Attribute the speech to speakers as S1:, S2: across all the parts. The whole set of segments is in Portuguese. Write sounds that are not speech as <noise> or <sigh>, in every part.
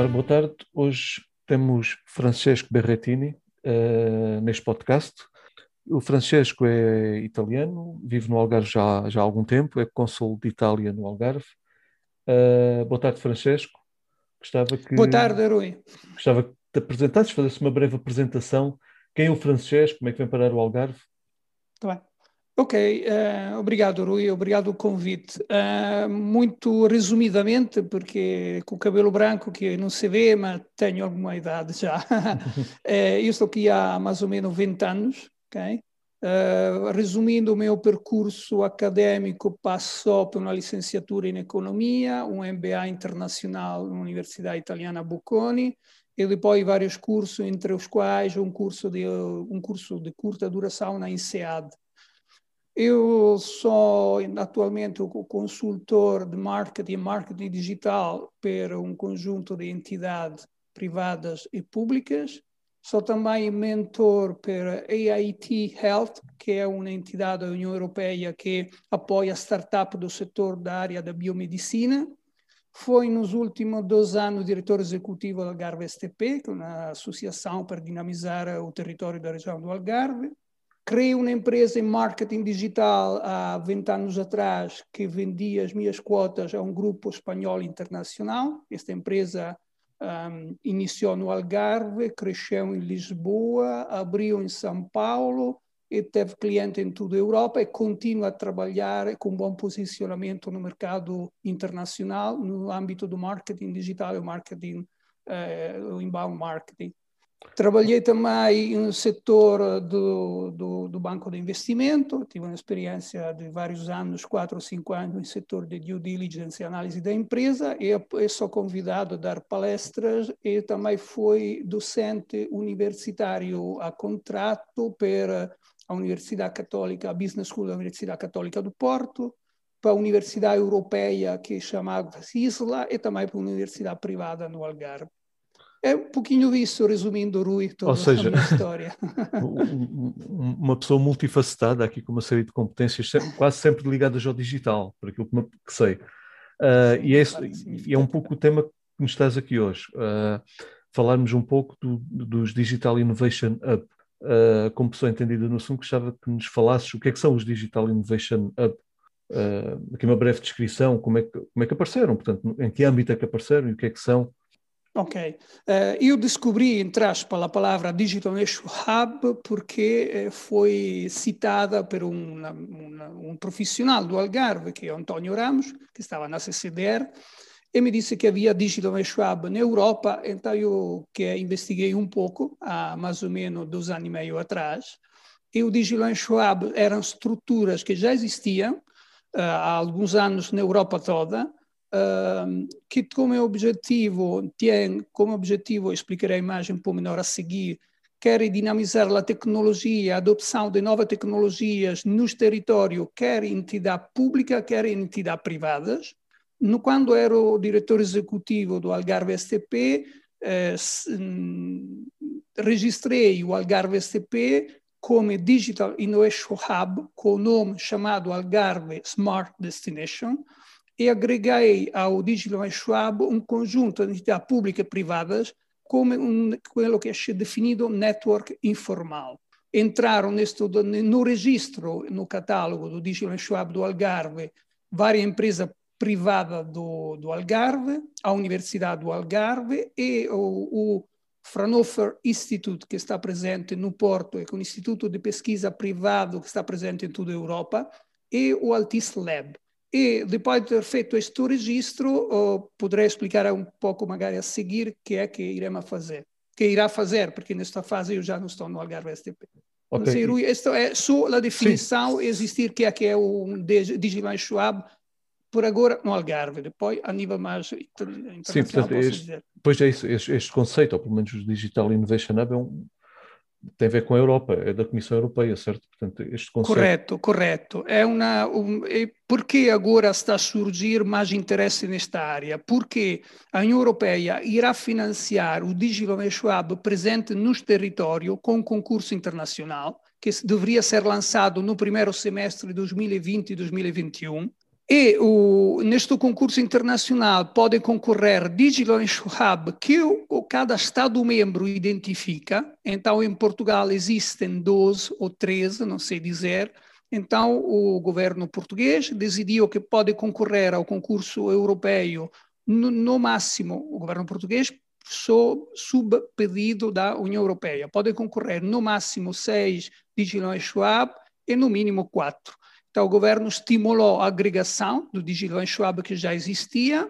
S1: Ora, boa tarde. Hoje temos Francesco Berrettini uh, neste podcast. O Francesco é italiano, vive no Algarve já, já há algum tempo, é cônsul de Itália no Algarve. Uh, boa tarde, Francesco.
S2: Gostava que, boa tarde, Rui.
S1: Gostava que te apresentasses, fazesse uma breve apresentação. Quem é o Francesco? Como é que vem parar o Algarve?
S2: Está bem. Ok, uh, obrigado Rui, obrigado o convite. Uh, muito resumidamente, porque com o cabelo branco que não se vê, mas tenho alguma idade já. uh, <laughs> eu estou aqui há mais ou menos 20 anos, ok? resumindo, o meu percurso acadêmico passou por uma licenciatura em Economia, um MBA internacional na Universidade Italiana Bocconi, e depois vários cursos, entre os quais um curso de, um curso de curta duração na INSEAD, eu sou atualmente o consultor de marketing e marketing digital para um conjunto de entidades privadas e públicas. Sou também mentor para AIT Health, que é uma entidade da União Europeia que apoia startups do setor da área da biomedicina. Foi nos últimos dois anos diretor executivo da Algarve STP, que é uma associação para dinamizar o território da região do Algarve. Criei uma empresa em marketing digital há 20 anos atrás que vendia as minhas cotas a um grupo espanhol internacional. Esta empresa um, iniciou no Algarve, cresceu em Lisboa, abriu em São Paulo e teve cliente em toda a Europa e continua a trabalhar com bom posicionamento no mercado internacional no âmbito do marketing digital e marketing, uh, inbound marketing. Trabalhei também no setor do, do, do, banco de investimento, tive uma experiência de vários anos, quatro ou cinco anos, no setor de due diligence e análise da empresa, e sou convidado a dar palestras e também fui docente universitário a contrato para a Universidade Católica, a Business School da Universidade Católica do Porto, para a Universidade Europeia, que chamava Isla, e também para a Universidade Privada no Algarve. É um pouquinho disso, resumindo, Rui, toda Ou seja, a minha história. <laughs>
S1: uma pessoa multifacetada, aqui com uma série de competências, quase sempre ligadas ao digital, por aquilo que sei. Uh, e, é, e, é, um pouco o tema que nos estás aqui hoje. Uh, falarmos um pouco do, dos Digital Innovation Hub. Uh, como pessoa entendida no assunto, gostava que nos falasses o que é que são os Digital Innovation Hub. Uh, aqui uma breve descrição, como é, que, como é que apareceram, portanto, em que âmbito é que apareceram e o que é que são
S2: Ok. Uh, eu descobri, entre aspas, a palavra Digital Nation Hub porque uh, foi citada por um, um, profissional do Algarve, que é António Ramos, que estava na CCDR, e me disse que havia Digital Nation Hub na Europa, então eu que investiguei um pouco, há mais ou menos dois anos e meio atrás, e o Digital Nation Hub eram estruturas que já existiam uh, há alguns anos na Europa toda, que como objetivo tem como objetivo, explicarei mais um pouco menor a seguir, quer dinamizar a tecnologia, a adoção de novas tecnologias nos territórios, quer entidade pública, quer entidade privadas. No, quando era o diretor executivo do Algarve STP, eh, hum, registrei o Algarve STP como Digital Innovation Hub, com o nome chamado Algarve Smart Destination, e agreguei ao Digital Schwab um conjunto de entidades públicas e privadas como um, que é definido network informal. Entraram neste, no registro, no catálogo do Digital Schwab do Algarve, várias empresas privadas do, do Algarve, a Universidade do Algarve e o, o Fraunhofer Institute, que está presente no Porto, é um instituto de pesquisa privado que está presente em toda a Europa, e o Altis Lab. E depois de ter feito este registro, uh, poderei explicar um pouco magari a seguir o que é que iremos fazer. Que irá fazer, porque nesta fase eu já não estou no Algarve STP. Okay. Não sei, Rui, esta é só a definição, Sim. existir que é que é um Digital Schwab, por agora no Algarve, depois a nível mais internacional, Sim, portanto,
S1: este, Pois é isso, este, este, conceito, ou pelo menos o Digital Innovation Hub, é um, tem a ver com a Europa, é da Comissão Europeia, certo?
S2: Portanto, este conceito... Correto, correto. É uma, um, é, por que agora está a surgir mais interesse nesta área? Porque a União Europeia irá financiar o Digital Hub presente nos territórios com um concurso internacional, que deveria ser lançado no primeiro semestre de 2020 e 2021, E o, neste concurso internacional pode concorrer Digilance Hub, que o, cada Estado-membro identifica. Então, em Portugal existem 12 ou 13, não sei dizer. Então, o governo português decidiu que pode concorrer ao concurso europeu no, no máximo, o governo português sob, sob pedido da União Europeia. Pode concorrer no máximo seis Digilance Schwab e no mínimo quatro. Então, o governo estimulou a agregação do Digital Schwab que já existia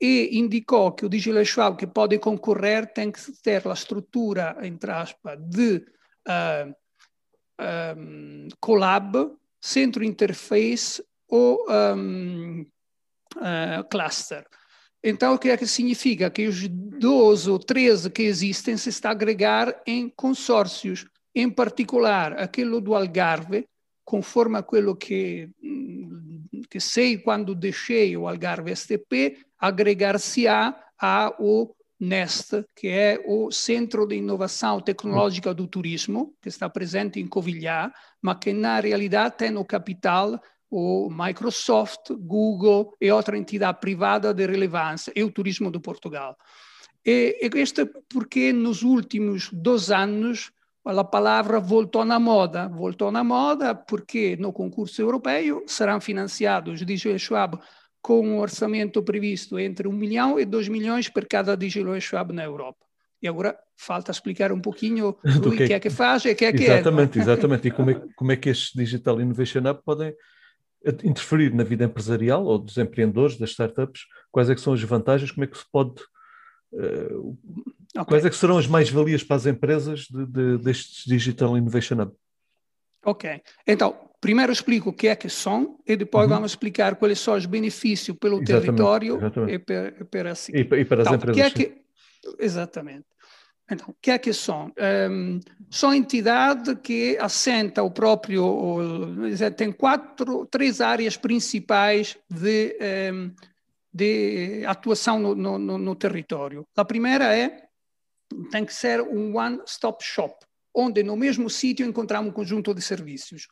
S2: e indicou que o Digital Schwab que pode concorrer tem que ter a estrutura, entre aspas, de uh, ah, um, ah, collab, centro interface ou um, uh, ah, cluster. Então, o que é que significa? Que os 12 ou 13 que existem se está a agregar em consórcios, em particular aquele do Algarve, conforme a quello che, che sei quando deixei o Algarve STP, agregar-se-á ao NEST, que é o Centro de Inovação Tecnológica do Turismo, que está presente em Covilhã, mas que na realidade tem no capital o Microsoft, Google e outra entidade privada de relevância, e o Turismo de Portugal. E, e isto porque nos últimos dois anos a palavra voltou na moda. Voltou na moda porque no concurso europeu serão financiados, diz o Schwab, com um orçamento previsto entre 1 milhão e 2 milhões por cada Digilo Schwab na Europa. E agora falta explicar um pouquinho do que, que é que faz e o que é que
S1: é. Exatamente, exatamente. E como é, como é que estes Digital Innovation Hub podem interferir na vida empresarial ou dos empreendedores, das startups? Quais é que são as vantagens? Como é que se pode Uh, okay. Quais é que serão as mais-valias para as empresas de, de, destes Digital Innovation Hub?
S2: Ok, então, primeiro explico o que é que são e depois uhum. vamos explicar quais são os benefícios pelo exatamente, território exatamente. E, para, para assim.
S1: e, e, para as então, empresas.
S2: Que é que, exatamente. Então, o que é que são? Um, são entidades que assenta o próprio, o, tem quatro, três áreas principais de um, de atuação no, no, no território. A primeira é, tem que ser um one-stop shop, onde no mesmo sítio encontramos um conjunto de serviços.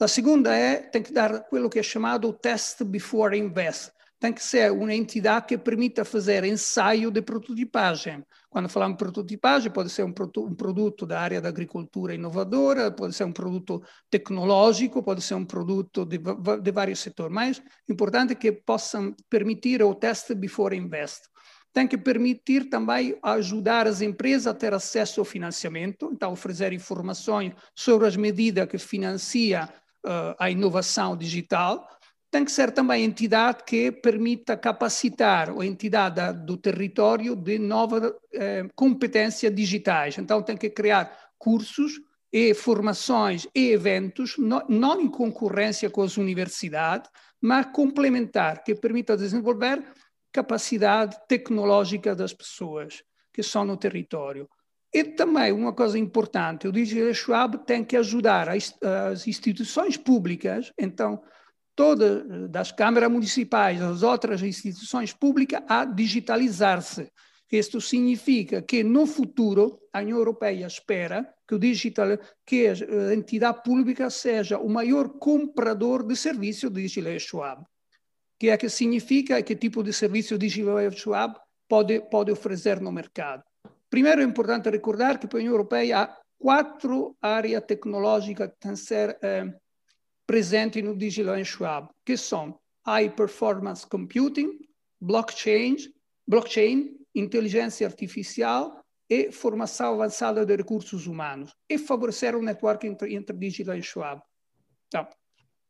S2: A segunda é, tem que dar aquilo que é chamado test before invest, tem que ser uma entidade que permita fazer ensaio de prototipagem. Quando falamos de prototipagem, pode ser um, um, produto da área da agricultura inovadora, pode ser um produto tecnológico, pode ser um produto de, de vários setores, mas importante é que possam permitir o teste before invest. Tem que permitir também ajudar as empresas a ter acesso ao financiamento, então oferecer informações sobre as medidas que financia uh, a inovação digital, tem que ser também entidade que permita capacitar a entidade do território de novas eh, competências digitais. Então, tem que criar cursos e formações e eventos, não, não em concorrência com as universidades, mas complementar, que permita desenvolver capacidade tecnológica das pessoas que estão no território. E também uma coisa importante, o Digital Schwab tem que ajudar as, instituições públicas, então todas das câmaras municipais, as outras instituições públicas a digitalizar-se. Isto significa que no futuro a União Europeia espera que o digital, que a entidade pública seja o maior comprador de serviço de Digital Schwab. Que é que significa que tipo de serviço Digital Schwab pode pode oferecer no mercado. Primeiro é importante recordar que para a União Europeia há quatro áreas tecnológicas que têm que ser eh, presenti no Digital Schwab, que são High Performance Computing, Blockchain, blockchain inteligência artificial e formação avançada de recursos humanos, e favorecer o network entre, entre Digital e Schwab. Então,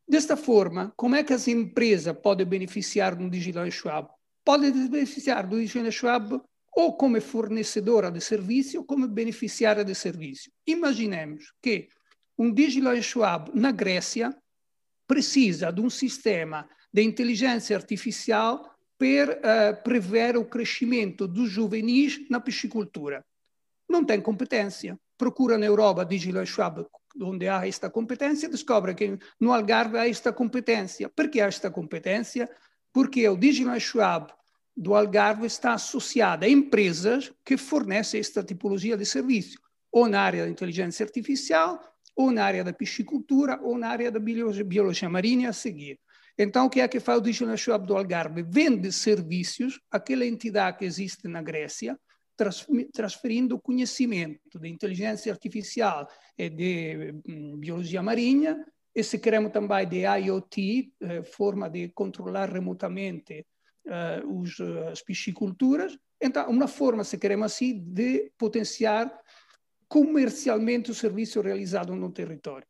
S2: desta forma, como é que as empresas podem beneficiar do Digital Schwab? Podem beneficiar do Digital Schwab ou como fornecedora de serviço ou como beneficiária de serviço. Imaginemos que um Digital Schwab na Grécia precisa de um sistema de inteligência artificial para uh, prever o crescimento dos juvenis na piscicultura. Não tem competência. Procura na Europa Digital Schwab, onde há esta competência, descobre que no Algarve há esta competência. Que há esta competência? Porque o Digital Schwab do Algarve está associado a empresas que fornecem esta tipologia de serviço, ou na área da inteligência artificial, ou na área da piscicultura ou na área da biologia, marinha a seguir. Então, o que é que faz o Digital Shop do Algarve? Vende serviços àquela entidade que existe na Grécia, transferindo conhecimento de inteligência artificial e de hum, biologia marinha, e se queremos também de IoT, eh, forma de controlar remotamente eh, os, as pisciculturas, então uma forma, se queremos assim, de potenciar comercialmente o serviço realizado no território.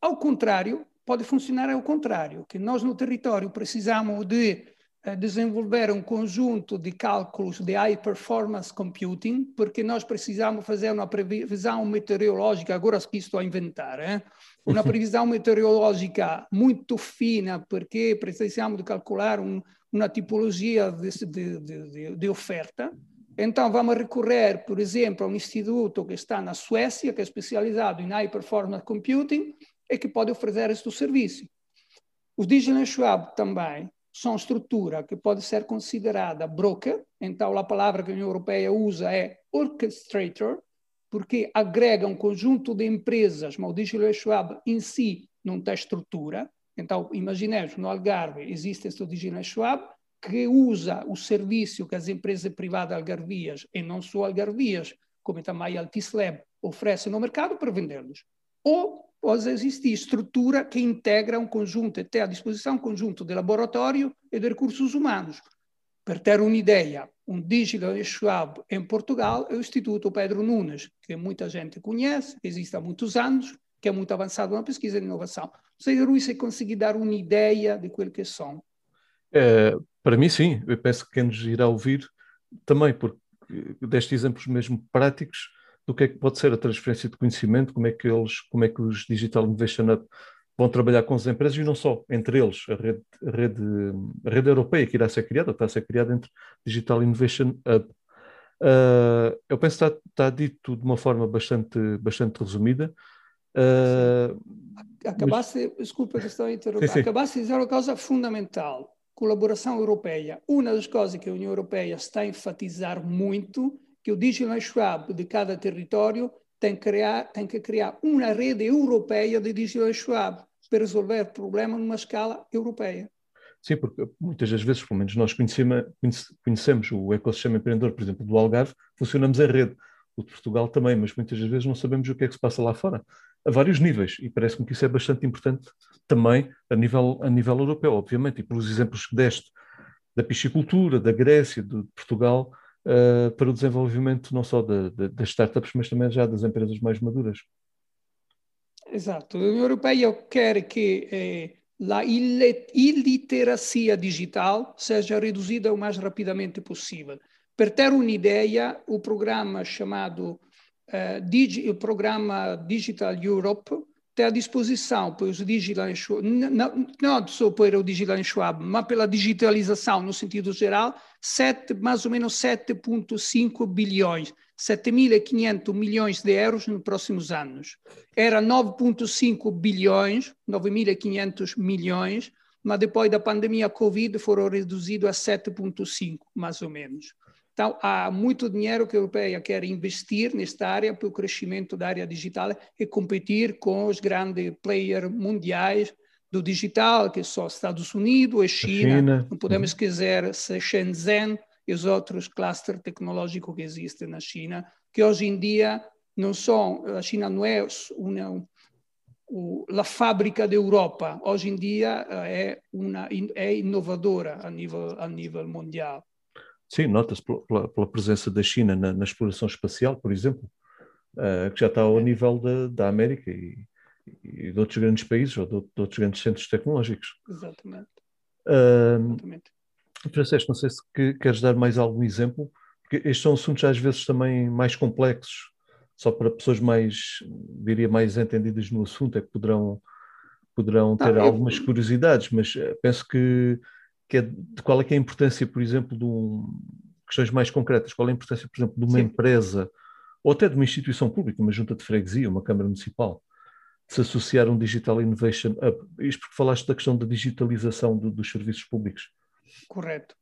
S2: Ao contrário, pode funcionar ao contrário, que nós no território precisamos de desenvolver um conjunto de cálculos de high performance computing, porque nós precisamos fazer uma previsão meteorológica, agora estou a inventar, hein? uma <laughs> previsão meteorológica muito fina, porque precisamos de calcular um, uma tipologia de, de, de, de oferta, então, vamos recorrer, por exemplo, a um instituto que está na Suécia, que é especializado em High Performance Computing e que pode oferecer este serviço. Os Digital Schwab também são estrutura que pode ser considerada broker, então a palavra que a União Europeia usa é orchestrator, porque agrega um conjunto de empresas, mas o Digital Schwab em si não tem estrutura. Então, imaginemos, no Algarve existe este Digital Schwab, que usa o serviço que as empresas privadas algarvias, e não só algarvias, como também a Altislab, oferecem no mercado para vendê-los. Ou pode existir estrutura que integra um conjunto, tem à disposição um conjunto de laboratório e de recursos humanos. Per ter uma ideia, um Digital Schwab em Portugal é o Instituto Pedro Nunes, que muita gente conhece, que existe há muitos anos, que é muito avançado na pesquisa e inovação. Não sei, Rui, se conseguir dar uma ideia de quel que são.
S1: É, para mim, sim. Eu penso que quem nos irá ouvir também, porque deste exemplos mesmo práticos do que é que pode ser a transferência de conhecimento, como é que eles, como é que os Digital Innovation Hub vão trabalhar com as empresas e não só, entre eles, a rede, a rede, a rede europeia que irá ser criada, está a ser criada entre Digital Innovation Hub. Uh, eu penso que está, está, dito de uma forma bastante, bastante resumida. Uh,
S2: acabasse, mas... desculpa que estou a interromper, acabasse de dizer uma coisa fundamental colaboração europeia. Uma das coisas que a União Europeia está a enfatizar muito que o Digital Schwab de cada território tem, criar, tem que criar uma rede europeia de Digital Schwab para resolver problemas numa escala europeia.
S1: Sim, porque muitas das vezes, pelo menos nós conhecemos, conhecemos o ecossistema empreendedor, por exemplo, do Algarve, funcionamos em rede. O de Portugal também, mas muitas das vezes não sabemos o que é que se passa lá fora a vários níveis, e parece-me que isso é bastante importante também a nível, a nível europeu, obviamente, e pelos exemplos que deste da piscicultura, da Grécia, de Portugal, uh, para o desenvolvimento não só de, de, das startups, mas também já das empresas mais maduras.
S2: Exato. A União Europeia quer que eh, a iliteracia digital seja reduzida o mais rapidamente possível. Per ter uma ideia, o programa chamado uh, Digi, o programa Digital Europe tem à disposição para os Digital não, não só para o Digital Schwab, mas pela digitalização no sentido geral, sete, mais ou menos 7,5 bilhões, 7.500 milhões de euros nos próximos anos. Era 9,5 bilhões, 9.500 milhões, mas depois da pandemia Covid foram reduzidos a 7,5, mais ou menos. Então, há muito dinheiro que a Europeia quer investir nesta área para o crescimento da área digital e competir com os grandes players mundiais do digital, que são Estados Unidos e China. China. Não podemos uhum. esquecer Shenzhen e os outros clusters tecnológicos que existem na China, que hoje em dia não são, a China não é uma, a fábrica da Europa, hoje em dia é, uma, é inovadora a nível, a nível mundial.
S1: Sim, nota-se pela, pela, presença da China na, na exploração espacial, por exemplo, uh, que já está ao nível da, da América e, e, de outros grandes países ou de, de outros grandes centros tecnológicos.
S2: Exatamente. Uh, Exatamente.
S1: Francesco, não sei se que, queres dar mais algum exemplo, porque estes são assuntos às vezes também mais complexos, só para pessoas mais, diria, mais entendidas no assunto, é que poderão, poderão ter não, algumas eu... curiosidades, mas eh, penso que que é de qual é, que é a importância, por exemplo, de um, questões mais concretas, qual é a importância, por exemplo, de uma Sim. empresa ou até de uma instituição pública, uma junta de freguesia, uma Câmara Municipal, de se associar a um Digital Innovation Hub? Isto porque falaste da questão da digitalização do, dos serviços públicos.
S2: Correto.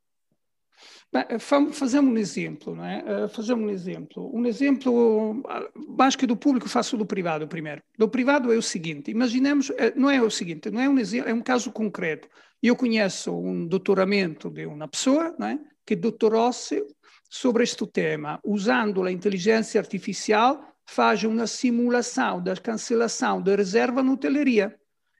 S2: Fazemos um exemplo, não é? Uh, fazemos um exemplo. Um exemplo, mais que do público, faço do privado primeiro. Do privado é o seguinte: imaginemos, eh, não é o seguinte, não é um exemplo, é um caso concreto. Eu conheço um doutoramento de uma pessoa, não é? Que doutorou-se sobre este tema, usando a inteligência artificial, faz uma simulação da cancelação da reserva na hotelaria.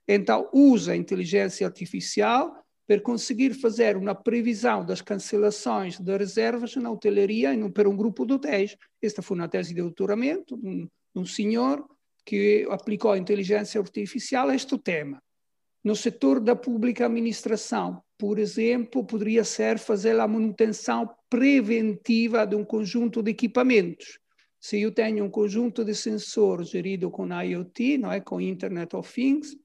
S2: Então, usa a inteligência artificial para conseguir fazer uma previsão das cancelações de reservas na hotelaria para um grupo de hotéis. Esta foi uma tese de doutoramento de um, um senhor que aplicou a inteligência artificial a este tema. No setor da pública administração, por exemplo, poderia ser fazer a manutenção preventiva de um conjunto de equipamentos. Se eu tenho um conjunto de sensores gerido com IoT, não é, com Internet of Things,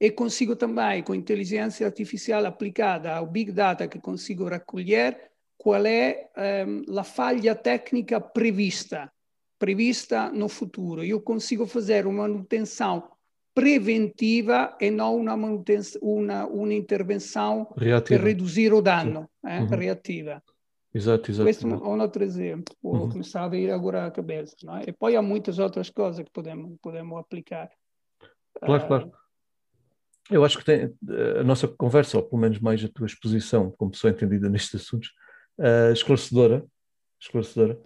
S2: e consigo também, com inteligência artificial aplicada ao Big Data que consigo recolher, qual é um, a falha técnica prevista, prevista no futuro. Eu consigo fazer uma manutenção preventiva e não uma, manutenção, uma, uma intervenção reativa. para reduzir o dano, é, uhum. reativa.
S1: Exato, exato.
S2: Questo é um outro exemplo, uhum. que me está a vir agora à cabeça. Não é? E poi há muitas outras coisas que podemos, podemos aplicar.
S1: Claro, uh, claro. Eu acho que tem, a nossa conversa, ou pelo menos mais a tua exposição, como pessoa entendida <laughs> nestes assuntos, uh, esclarecedora, esclarecedora.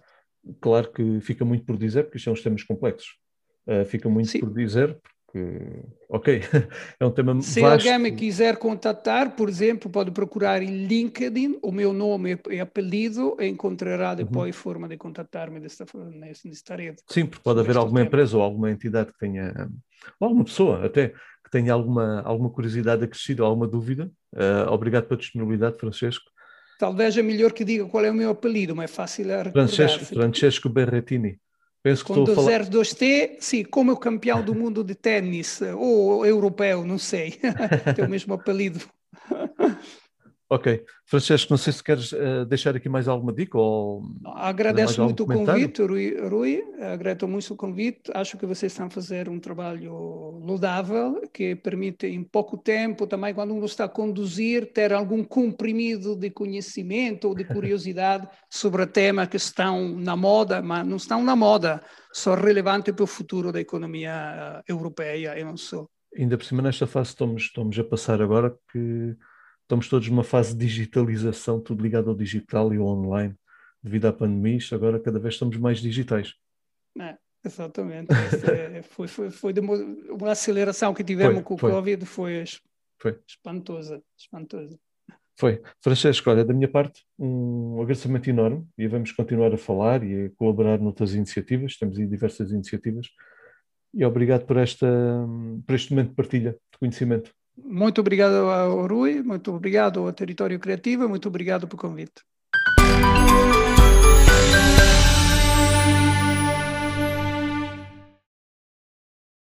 S1: Claro que fica muito por dizer, porque isto são é uns temas complexos. Uh, fica muito Sim. por dizer, porque, ok, <laughs> é um tema
S2: Se
S1: vasto.
S2: alguém me quiser contatar, por exemplo, pode procurar em LinkedIn, o meu nome e apelido, e encontrará depois uhum. forma de contatar-me nesta, nesta rede.
S1: Sim, porque pode haver alguma tema. empresa ou alguma entidade que tenha, ou alguma pessoa até, tenha alguma, alguma curiosidade acrescida ou alguma dúvida, uh, obrigado pela disponibilidade, Francesco.
S2: Talvez é melhor que diga qual é o meu apelido, mas é fácil recordar.
S1: Francesco, Francesco Berrettini.
S2: Penso que Com estou falar... 02T, sim, como é o campeão do mundo de ténis, <laughs> ou europeu, não sei. <laughs> Tem o mesmo apelido. <laughs>
S1: Ok. Francesco, não sei se queres uh, deixar aqui mais alguma dica ou.
S2: Agradeço muito o convite, Rui, Rui. Agradeço muito o convite. Acho que vocês estão a fazer um trabalho louvável que permite, em pouco tempo, também quando uno está a conduzir, ter algum comprimido de conhecimento ou de <laughs> curiosidade sobre temas que estão na moda, mas não estão na moda, são relevantes para o futuro da economia eh, europeia e não só.
S1: Ainda por cima, nesta fase estamos, estamos a passar agora que estamos todos numa fase de digitalização, tudo ligado ao digital e ao online, devido à pandemia, agora cada vez estamos mais digitais.
S2: É, exatamente. é, foi, foi, foi uma, uma, aceleração que tivemos foi, com o foi. Covid, foi, foi espantosa, espantosa.
S1: Foi. Francesco, olha, da minha parte, um agradecimento enorme e vamos continuar a falar e a colaborar noutras iniciativas, temos aí diversas iniciativas, e obrigado por, esta, por este momento de partilha de conhecimento.
S2: Muito obrigado ao Rui, muito obrigado ao Território Criativo, muito obrigado pelo convite.